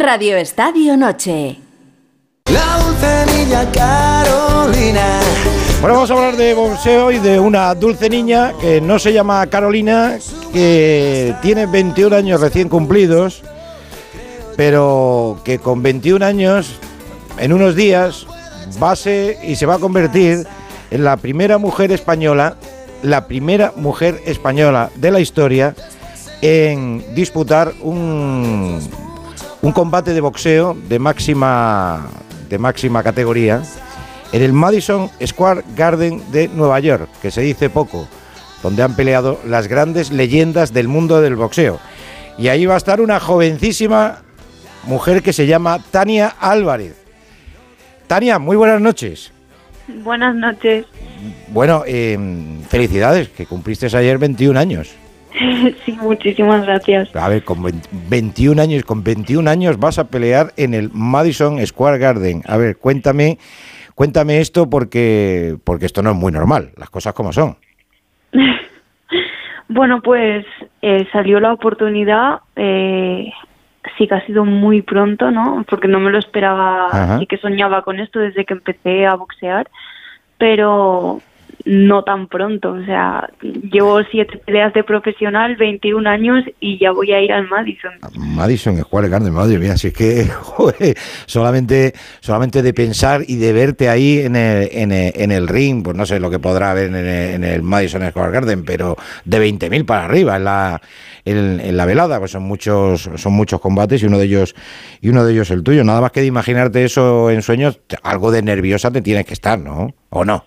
Radio Estadio Noche. La dulce niña Carolina. Bueno, vamos a hablar de boxeo y de una dulce niña que no se llama Carolina, que tiene 21 años recién cumplidos, pero que con 21 años, en unos días, va a ser y se va a convertir en la primera mujer española, la primera mujer española de la historia en disputar un, un combate de boxeo de máxima, de máxima categoría en el Madison Square Garden de Nueva York, que se dice poco, donde han peleado las grandes leyendas del mundo del boxeo. Y ahí va a estar una jovencísima mujer que se llama Tania Álvarez. Tania, muy buenas noches. Buenas noches. Bueno, eh, felicidades, que cumpliste ayer 21 años. sí, muchísimas gracias. A ver, con 21 años, con 21 años vas a pelear en el Madison Square Garden. A ver, cuéntame, cuéntame esto porque porque esto no es muy normal, las cosas como son. bueno, pues eh, salió la oportunidad. Eh, sí que ha sido muy pronto, ¿no? Porque no me lo esperaba, Ajá. sí que soñaba con esto desde que empecé a boxear, pero no tan pronto, o sea, llevo siete peleas de profesional, 21 años y ya voy a ir al Madison. Madison Square Garden, madre mía, si es que joder, solamente, solamente de pensar y de verte ahí en el, en el, en el ring, pues no sé lo que podrá haber en el, en el Madison Square Garden, pero de 20.000 para arriba en la, en, en la velada, pues son muchos, son muchos combates y uno de ellos, y uno de ellos el tuyo. Nada más que de imaginarte eso en sueños, algo de nerviosa te tienes que estar, ¿no? ¿O no?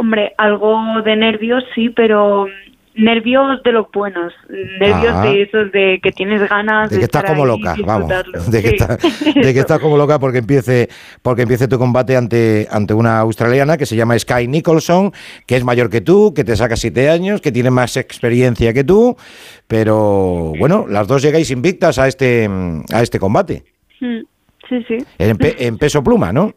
Hombre, algo de nervios sí, pero nervios de los buenos, nervios Ah. de esos de que tienes ganas de que estás estar como loca, vamos, de que, Sí. de que estás como loca porque empiece, porque empiece tu combate ante, ante una australiana que se llama Sky Nicholson, que es mayor que tú, que te saca siete años, que tiene más experiencia que tú, pero bueno, las dos llegáis invictas a este, a este combate, Mm, Sí, sí. en, pe- en peso pluma, ¿no?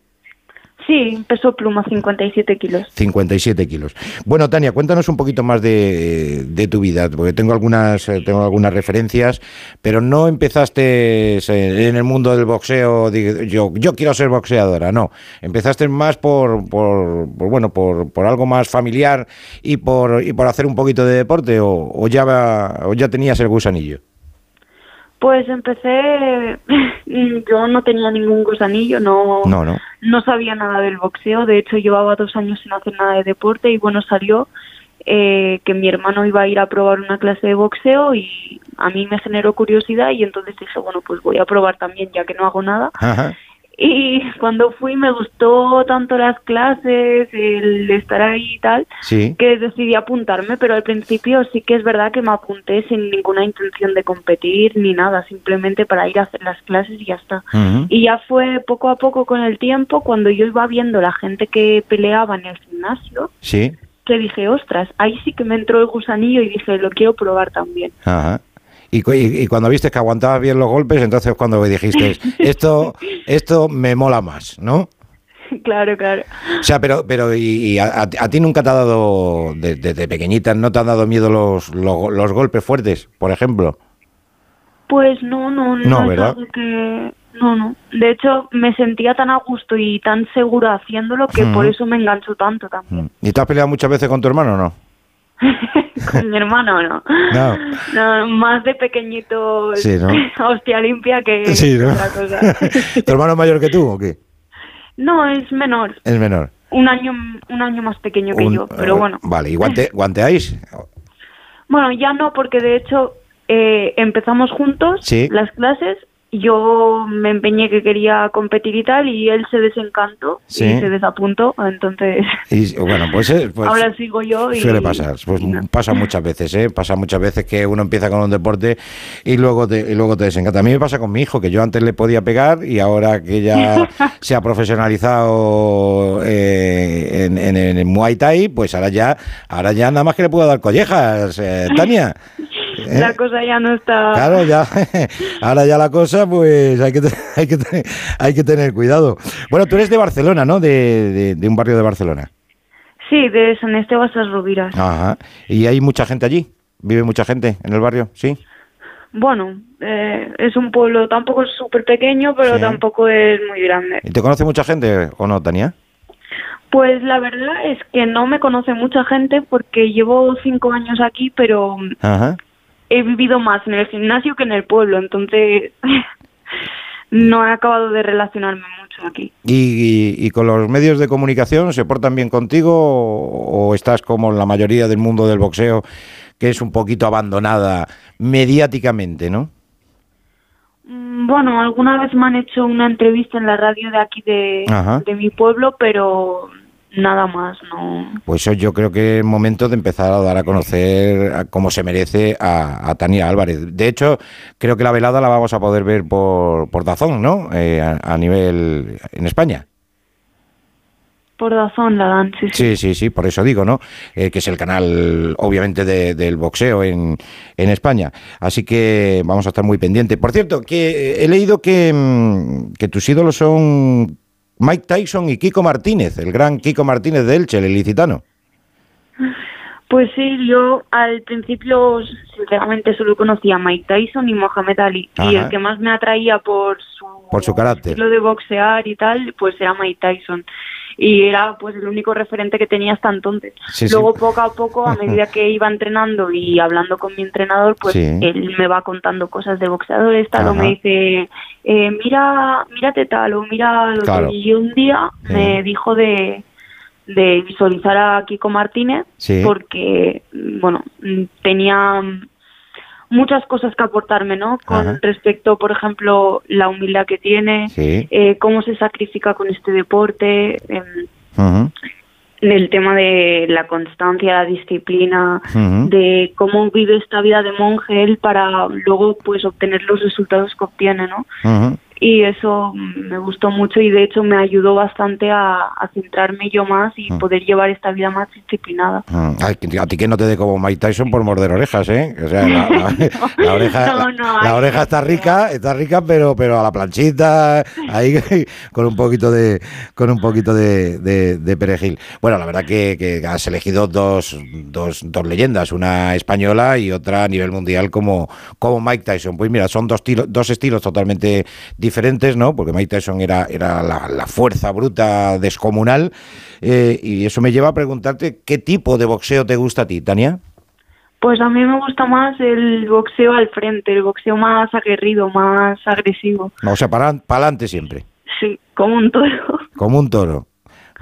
Sí, peso pluma, 57 kilos. 57 kilos. Bueno, Tania, cuéntanos un poquito más de, tu vida, porque tengo algunas, eh, tengo algunas referencias, pero no empezaste eh, en el mundo del boxeo, yo, quiero ser boxeadora, no. Empezaste más por, por, bueno, por, por algo más familiar y por, y por hacer un poquito de deporte, o, o ya, o ya tenías el gusanillo. Pues empecé, yo no tenía ningún gusanillo, no, No, no. no sabía nada del boxeo, de hecho llevaba dos años sin hacer nada de deporte y bueno, salió eh, que mi hermano iba a ir a probar una clase de boxeo y a mí me generó curiosidad y entonces dije, bueno, pues voy a probar también ya que no hago nada. Ajá. Y cuando fui me gustó tanto las clases, el estar ahí y tal, Sí. que decidí apuntarme, pero al principio sí que es verdad que me apunté sin ninguna intención de competir ni nada, simplemente para ir a hacer las clases y ya está. Y ya fue poco a poco con el tiempo, cuando yo iba viendo la gente que peleaba en el gimnasio, Sí. que dije, ostras, ahí sí que me entró el gusanillo y dije, lo quiero probar también. Ajá. Y- y cuando viste que aguantabas bien los golpes, entonces cuando dijiste, esto, esto me mola más, ¿no? claro, claro. O sea, pero, pero y, y a, a- a ti nunca te ha dado, de- desde pequeñita, no te han dado miedo los, los, los golpes fuertes, por ejemplo? Pues no, no, no, No, ¿verdad? que... No, no. De hecho, me sentía tan a gusto y tan segura haciéndolo que por eso me enganchó tanto también. ¿Y te has peleado muchas veces con tu hermano o no? Con mi hermano, no. No. No, más de pequeñito, Sí, ¿no? hostia limpia que Sí, ¿no? otra cosa. ¿Tu hermano es mayor que tú o qué? No, es menor. Es menor. Un año, un año más pequeño que Un- yo, pero eh, bueno. Vale, ¿y guante, guanteáis? Bueno, ya no, porque de hecho eh, empezamos juntos Sí. las clases. Yo me empeñé que quería competir y tal, y él se desencantó Sí. y se desapuntó. Entonces, Y bueno, pues, eh, pues ahora sigo yo. Y, Suele pasar, pues no. pasa muchas veces, ¿eh? Pasa muchas veces que uno empieza con un deporte y luego te, y luego te desencanta. A mí me pasa con mi hijo, que yo antes le podía pegar y ahora que ya se ha profesionalizado eh, en, en- Muay Thai, pues ahora ya, ahora ya nada más que le puedo dar collejas, eh, Tania. ¿Eh? La cosa ya no está. Claro, ya, ahora ya la cosa, pues hay que, hay que, hay que tener cuidado. Bueno, tú eres de Barcelona, ¿no? De, de- de un barrio de Barcelona. Sí, de San Esteban a Rubiras. Ajá. ¿Y hay mucha gente allí? ¿Vive mucha gente en el barrio? ¿Sí? Bueno, eh, es un pueblo, tampoco es súper pequeño, pero Sí. tampoco es muy grande. ¿Y te conoce mucha gente o no, Tania? Pues la verdad es que no me conoce mucha gente porque llevo cinco años aquí, pero Ajá. He vivido más en el gimnasio que en el pueblo, entonces no he acabado de relacionarme mucho aquí. ¿Y, y- y con los medios de comunicación se portan bien contigo o, o estás como la mayoría del mundo del boxeo, que es un poquito abandonada mediáticamente, ¿no? Mm, Bueno, alguna vez me han hecho una entrevista en la radio de aquí de, de mi pueblo, pero nada más, no. Pues yo creo que es momento de empezar a dar a conocer como se merece a, a Tania Álvarez. De hecho, creo que la velada la vamos a poder ver por, por Dazón, ¿no? Eh, a, a nivel en España. Por razón la dan, sí, sí. Sí, sí, sí, por eso digo, ¿no? Eh, que es el canal, obviamente, de- del boxeo en, en España. Así que vamos a estar muy pendientes. Por cierto, que eh, he leído que, mm, que tus ídolos son Mike Tyson y Kiko Martínez, el gran Kiko Martínez de Elche, el ilicitano. Pues sí, yo al principio sinceramente solo conocía a Mike Tyson y Mohamed Ali y el que más me atraía por su, Por su carácter. estilo de boxear y tal, pues era Mike Tyson y era pues el único referente que tenía hasta entonces. Sí, sí. Luego poco a poco, a medida que iba entrenando y hablando con mi entrenador, pues Sí. él me va contando cosas de boxeadores, tal, o me dice, eh, mira, mírate tal o mira lo Claro. Y un día me dijo de de visualizar a Kiko Martínez porque bueno tenía muchas cosas que aportarme no con Ajá. respecto por ejemplo la humildad que tiene Sí. eh, cómo se sacrifica con este deporte Ujú, el tema de la constancia la disciplina de cómo vive esta vida de monje él para luego pues obtener los resultados que obtiene no. Y eso me gustó mucho y de hecho me ayudó bastante a, a centrarme yo más y Mm. poder llevar esta vida más disciplinada. Mm, ay, que- a ti que no te dé como Mike Tyson por morder orejas, ¿eh? O sea, la, la- la oreja, No, la- no, la ay, oreja está rica, está rica, pero pero a la planchita, ahí con un poquito de con un poquito de, de- de perejil. Bueno, la verdad que, que has elegido dos, dos, dos leyendas, una española y otra a nivel mundial como, como Mike Tyson. Pues mira, son dos, tiro- dos estilos totalmente diferentes, ¿no? Porque Mike Tyson era, era la, la fuerza bruta descomunal. eh, y eso me lleva a preguntarte qué tipo de boxeo te gusta a ti, Tania. Pues a mí me gusta más el boxeo al frente, el boxeo más aguerrido, más agresivo. O sea, para adelante siempre, Sí, como un toro. como un toro.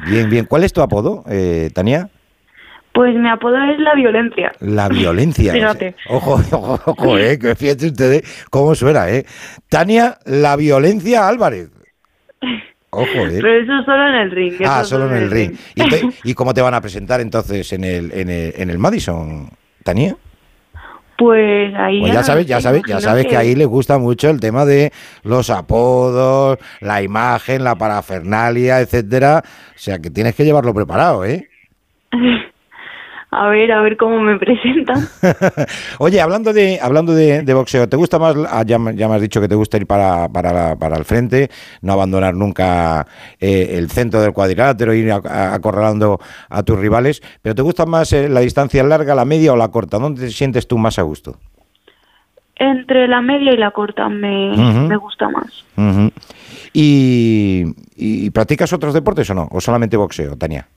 Bien, bien. ¿Cuál es tu apodo, eh, Tania? Pues mi apodo es la violencia. La violencia. Fíjate. Ojo, ojo, ojo, eh, que fíjate ustedes cómo suena, eh. Tania, la violencia Álvarez. Ojo, eh. Pero eso solo en el ring. Ah, solo en el ring. ¿Y, te- y cómo te van a presentar entonces en el, en el, en el Madison, Tania? Pues ahí Pues ya sabes, ya sabes, ya sabes que ahí les gusta mucho el tema de los apodos, la imagen, la parafernalia, etcétera. O sea que tienes que llevarlo preparado, ¿eh? A ver, a ver cómo me presentan. Oye, hablando de hablando de, de boxeo, ¿te gusta más? ah, ya, me- ya me has dicho que te gusta ir para, para, para el frente, no abandonar nunca eh, el centro del cuadrilátero, ir acorralando a tus rivales, pero ¿te gusta más eh, la distancia larga, la media o la corta? ¿Dónde te sientes tú más a gusto? Entre la media y la corta me, me gusta más. ¿Y, y practicas otros deportes o no? ¿O solamente boxeo, Tania?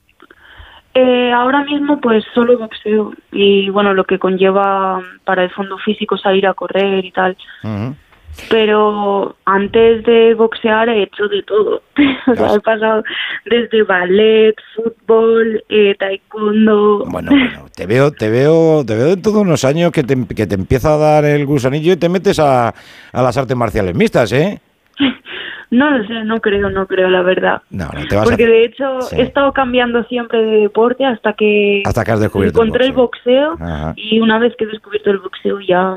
Eh, ahora mismo pues solo boxeo y bueno lo que conlleva para el fondo físico salir a correr y tal. Pero antes de boxear he hecho de todo. o sea, he pasado desde ballet, fútbol, eh, taekwondo. Bueno, bueno, te veo, te veo, te veo dentro de unos años que te, que te empieza a dar el gusanillo y te metes a, a las artes marciales mixtas, ¿eh? No lo sé, no creo, no creo la verdad. No, no te vas Porque a... de hecho Sí. he estado cambiando siempre de deporte hasta que Hasta que has descubierto el encontré el boxeo, y una vez que he descubierto el boxeo ya.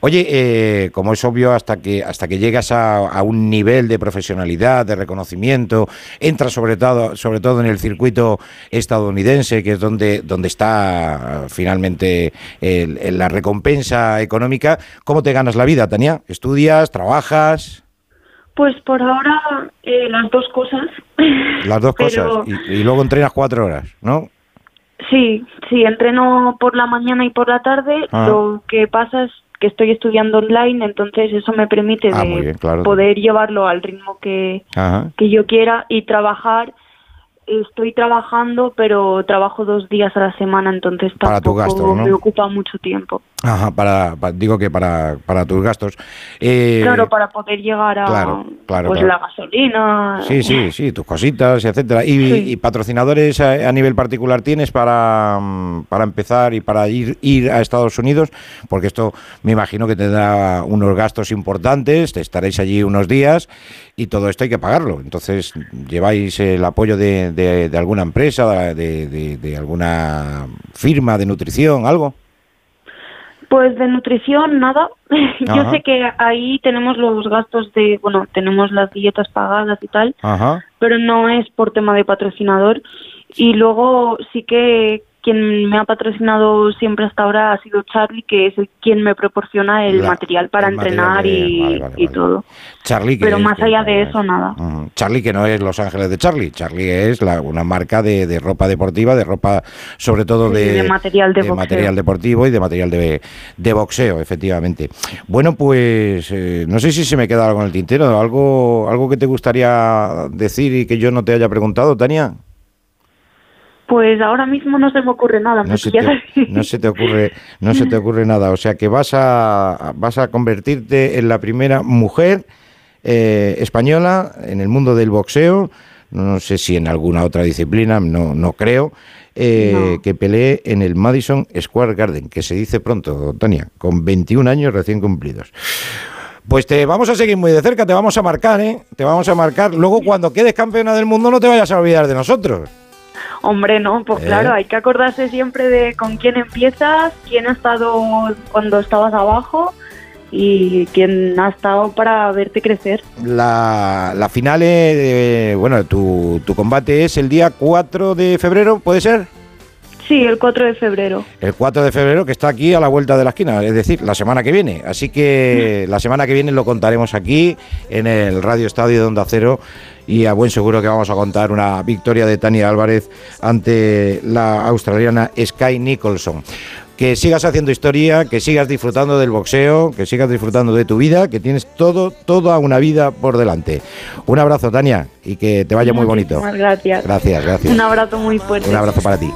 Oye, eh, como es obvio, hasta que hasta que llegas a, a un nivel de profesionalidad, de reconocimiento, entras sobre todo, sobre todo en el circuito estadounidense, que es donde, donde está finalmente el- el- la recompensa económica. ¿Cómo te ganas la vida, Tania? ¿Estudias? ¿Trabajas? Pues por ahora eh, las dos cosas. Las dos Pero- cosas. Y, y luego entrenas cuatro horas, ¿no? Sí, sí, entreno por la mañana y por la tarde. Ah. Lo que pasa es que estoy estudiando online, entonces eso me permite Ah, de muy bien, claro. poder llevarlo al ritmo que, Ajá. que yo quiera y trabajar. Estoy trabajando, pero trabajo dos días a la semana, entonces Para tus tampoco gastos, ¿no? me ocupa mucho tiempo. Ajá, para, pa- digo que para, para tus gastos. Eh, claro, para poder llegar a claro, claro, pues claro. la gasolina. Sí, sí, sí, tus cositas, etcétera. ¿Y, Sí. y patrocinadores a, a nivel particular tienes para, para empezar y para ir, ir a Estados Unidos? Porque esto me imagino que te da unos gastos importantes, te estaréis allí unos días y todo esto hay que pagarlo. Entonces, ¿lleváis el apoyo de, de- de alguna empresa, de, de- de alguna firma de nutrición, algo? Pues de nutrición, nada. Ajá. Yo sé que ahí tenemos los gastos de, bueno, tenemos las dietas pagadas y tal, Ajá. pero no es por tema de patrocinador. Y luego sí que quien me ha patrocinado siempre hasta ahora ha sido Charlie, que es el quien me proporciona el La- material para el material entrenar de- y, vale, vale, y vale. todo. Charlie, Pero es- más que- allá de eso, nada. Ujú. Charlie, que no es Los Ángeles de Charlie. Charlie es la- una marca de, de ropa deportiva, de ropa sobre todo Sí, de, de material de boxeo. material deportivo y de material de, de boxeo, efectivamente. Bueno, pues eh, no sé si se me queda algo en el tintero, algo, algo que te gustaría decir y que yo no te haya preguntado, Tania. Pues ahora mismo no se me ocurre nada. No se, te, no se te ocurre, no se te ocurre nada. O sea que vas a vas a convertirte en la primera mujer eh, española en el mundo del boxeo. No sé si en alguna otra disciplina, no, no creo. eh, No. que pelee en el Madison Square Garden, que se dice pronto, Tania, con 21 años recién cumplidos. Pues te vamos a seguir muy de cerca, te vamos a marcar, ¿eh? Te vamos a marcar. Luego, cuando quedes campeona del mundo, no te vayas a olvidar de nosotros. Hombre, no, pues ¿Eh? claro, hay que acordarse siempre de con quién empiezas, quién ha estado cuando estabas abajo y quién ha estado para verte crecer. La, la final, eh, bueno, tu, tu combate es el día 4 de febrero, ¿puede ser? Sí, el 4 de febrero. El 4 de febrero, que está aquí a la vuelta de la esquina, es decir, la semana que viene. Así que la semana que viene lo contaremos aquí en el Radio Estadio de Onda Cero y a buen seguro que vamos a contar una victoria de Tania Álvarez ante la australiana Sky Nicholson. Que sigas haciendo historia, que sigas disfrutando del boxeo, que sigas disfrutando de tu vida, que tienes todo, toda una vida por delante. Un abrazo, Tania, y que te vaya muy bonito. Muchísimas gracias. Gracias, gracias. Un abrazo muy fuerte. Un abrazo para ti.